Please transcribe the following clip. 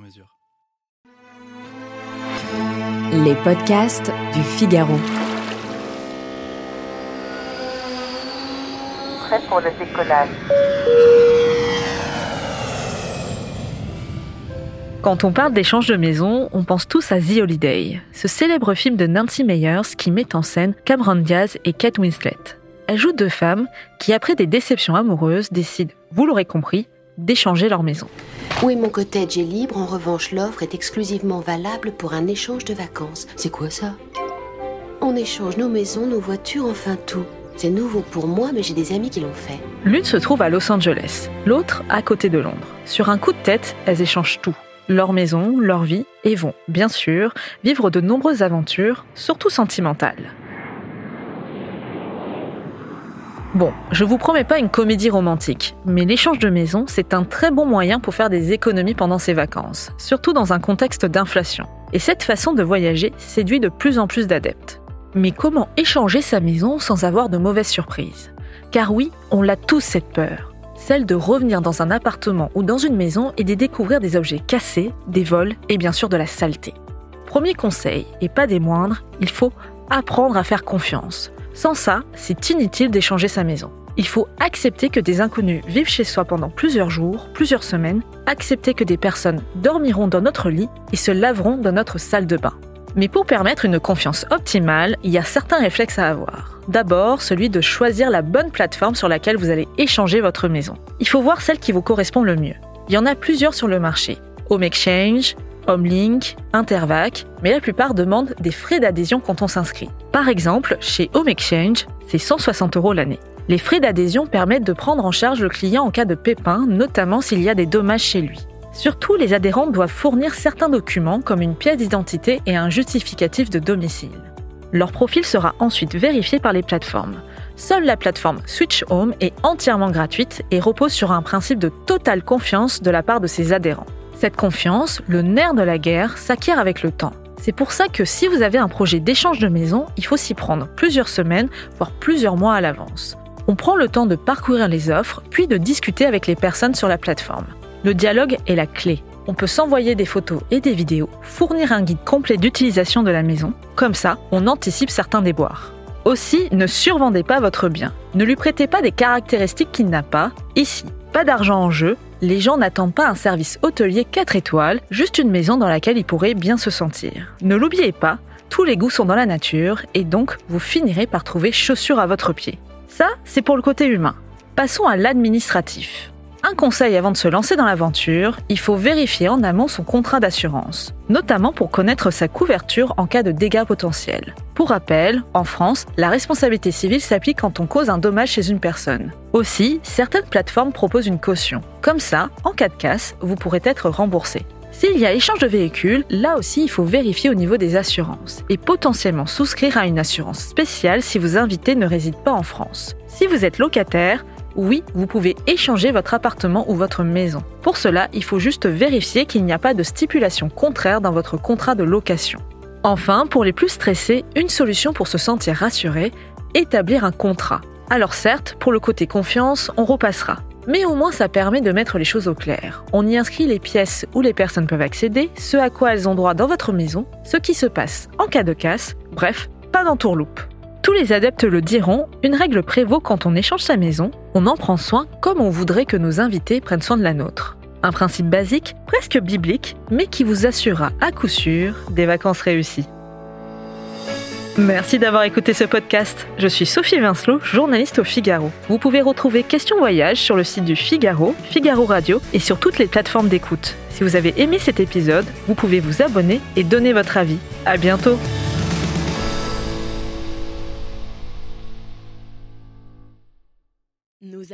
mesure. Les podcasts du Figaro. Prêt pour le décollage. Quand on parle d'échange de maison, on pense tous à The Holiday, ce célèbre film de Nancy Meyers qui met en scène Cameron Diaz et Kate Winslet. Elle joue deux femmes qui, après des déceptions amoureuses, décident, vous l'aurez compris, d'échanger leur maison. Oui, mon cottage est libre. En revanche, l'offre est exclusivement valable pour un échange de vacances. C'est quoi ça? On échange nos maisons, nos voitures, enfin tout. C'est nouveau pour moi, mais j'ai des amis qui l'ont fait. L'une se trouve à Los Angeles, l'autre à côté de Londres. Sur un coup de tête, elles échangent tout. Leur maison, leur vie, et vont, bien sûr, vivre de nombreuses aventures, surtout sentimentales. Bon, je vous promets pas une comédie romantique, mais l'échange de maison, c'est un très bon moyen pour faire des économies pendant ses vacances, surtout dans un contexte d'inflation. Et cette façon de voyager séduit de plus en plus d'adeptes. Mais comment échanger sa maison sans avoir de mauvaises surprises? Car oui, on l'a tous cette peur, celle de revenir dans un appartement ou dans une maison et d'y découvrir des objets cassés, des vols et bien sûr de la saleté. Premier conseil, et pas des moindres, il faut apprendre à faire confiance. Sans ça, c'est inutile d'échanger sa maison. Il faut accepter que des inconnus vivent chez soi pendant plusieurs jours, plusieurs semaines, accepter que des personnes dormiront dans notre lit et se laveront dans notre salle de bain. Mais pour permettre une confiance optimale, il y a certains réflexes à avoir. D'abord, celui de choisir la bonne plateforme sur laquelle vous allez échanger votre maison. Il faut voir celle qui vous correspond le mieux. Il y en a plusieurs sur le marché. Home Exchange, Homelink, Intervac, mais la plupart demandent des frais d'adhésion quand on s'inscrit. Par exemple, chez Home Exchange, c'est 160 euros l'année. Les frais d'adhésion permettent de prendre en charge le client en cas de pépin, notamment s'il y a des dommages chez lui. Surtout, les adhérents doivent fournir certains documents comme une pièce d'identité et un justificatif de domicile. Leur profil sera ensuite vérifié par les plateformes. Seule la plateforme Switch Home est entièrement gratuite et repose sur un principe de totale confiance de la part de ses adhérents. Cette confiance, le nerf de la guerre, s'acquiert avec le temps. C'est pour ça que si vous avez un projet d'échange de maison, il faut s'y prendre plusieurs semaines, voire plusieurs mois à l'avance. On prend le temps de parcourir les offres, puis de discuter avec les personnes sur la plateforme. Le dialogue est la clé. On peut s'envoyer des photos et des vidéos, fournir un guide complet d'utilisation de la maison. Comme ça, on anticipe certains déboires. Aussi, ne survendez pas votre bien. Ne lui prêtez pas des caractéristiques qu'il n'a pas. Ici, pas d'argent en jeu, les gens n'attendent pas un service hôtelier 4 étoiles, juste une maison dans laquelle ils pourraient bien se sentir. Ne l'oubliez pas, tous les goûts sont dans la nature et donc vous finirez par trouver chaussures à votre pied. Ça, c'est pour le côté humain. Passons à l'administratif. Conseil avant de se lancer dans l'aventure, il faut vérifier en amont son contrat d'assurance, notamment pour connaître sa couverture en cas de dégâts potentiels. Pour rappel, en France, la responsabilité civile s'applique quand on cause un dommage chez une personne. Aussi, certaines plateformes proposent une caution. Comme ça, en cas de casse, vous pourrez être remboursé. S'il y a échange de véhicules, là aussi il faut vérifier au niveau des assurances et potentiellement souscrire à une assurance spéciale si vos invités ne résident pas en France. Si vous êtes locataire, oui, vous pouvez échanger votre appartement ou votre maison. Pour cela, il faut juste vérifier qu'il n'y a pas de stipulation contraire dans votre contrat de location. Enfin, pour les plus stressés, une solution pour se sentir rassuré, établir un contrat. Alors certes, pour le côté confiance, on repassera. Mais au moins ça permet de mettre les choses au clair. On y inscrit les pièces où les personnes peuvent accéder, ce à quoi elles ont droit dans votre maison, ce qui se passe en cas de casse, bref, pas d'entourloupe. Tous les adeptes le diront, une règle prévaut quand on échange sa maison, on en prend soin comme on voudrait que nos invités prennent soin de la nôtre. Un principe basique, presque biblique, mais qui vous assurera à coup sûr des vacances réussies. Merci d'avoir écouté ce podcast. Je suis Sophie Vincelot, journaliste au Figaro. Vous pouvez retrouver Question Voyage sur le site du Figaro, Figaro Radio et sur toutes les plateformes d'écoute. Si vous avez aimé cet épisode, vous pouvez vous abonner et donner votre avis. À bientôt!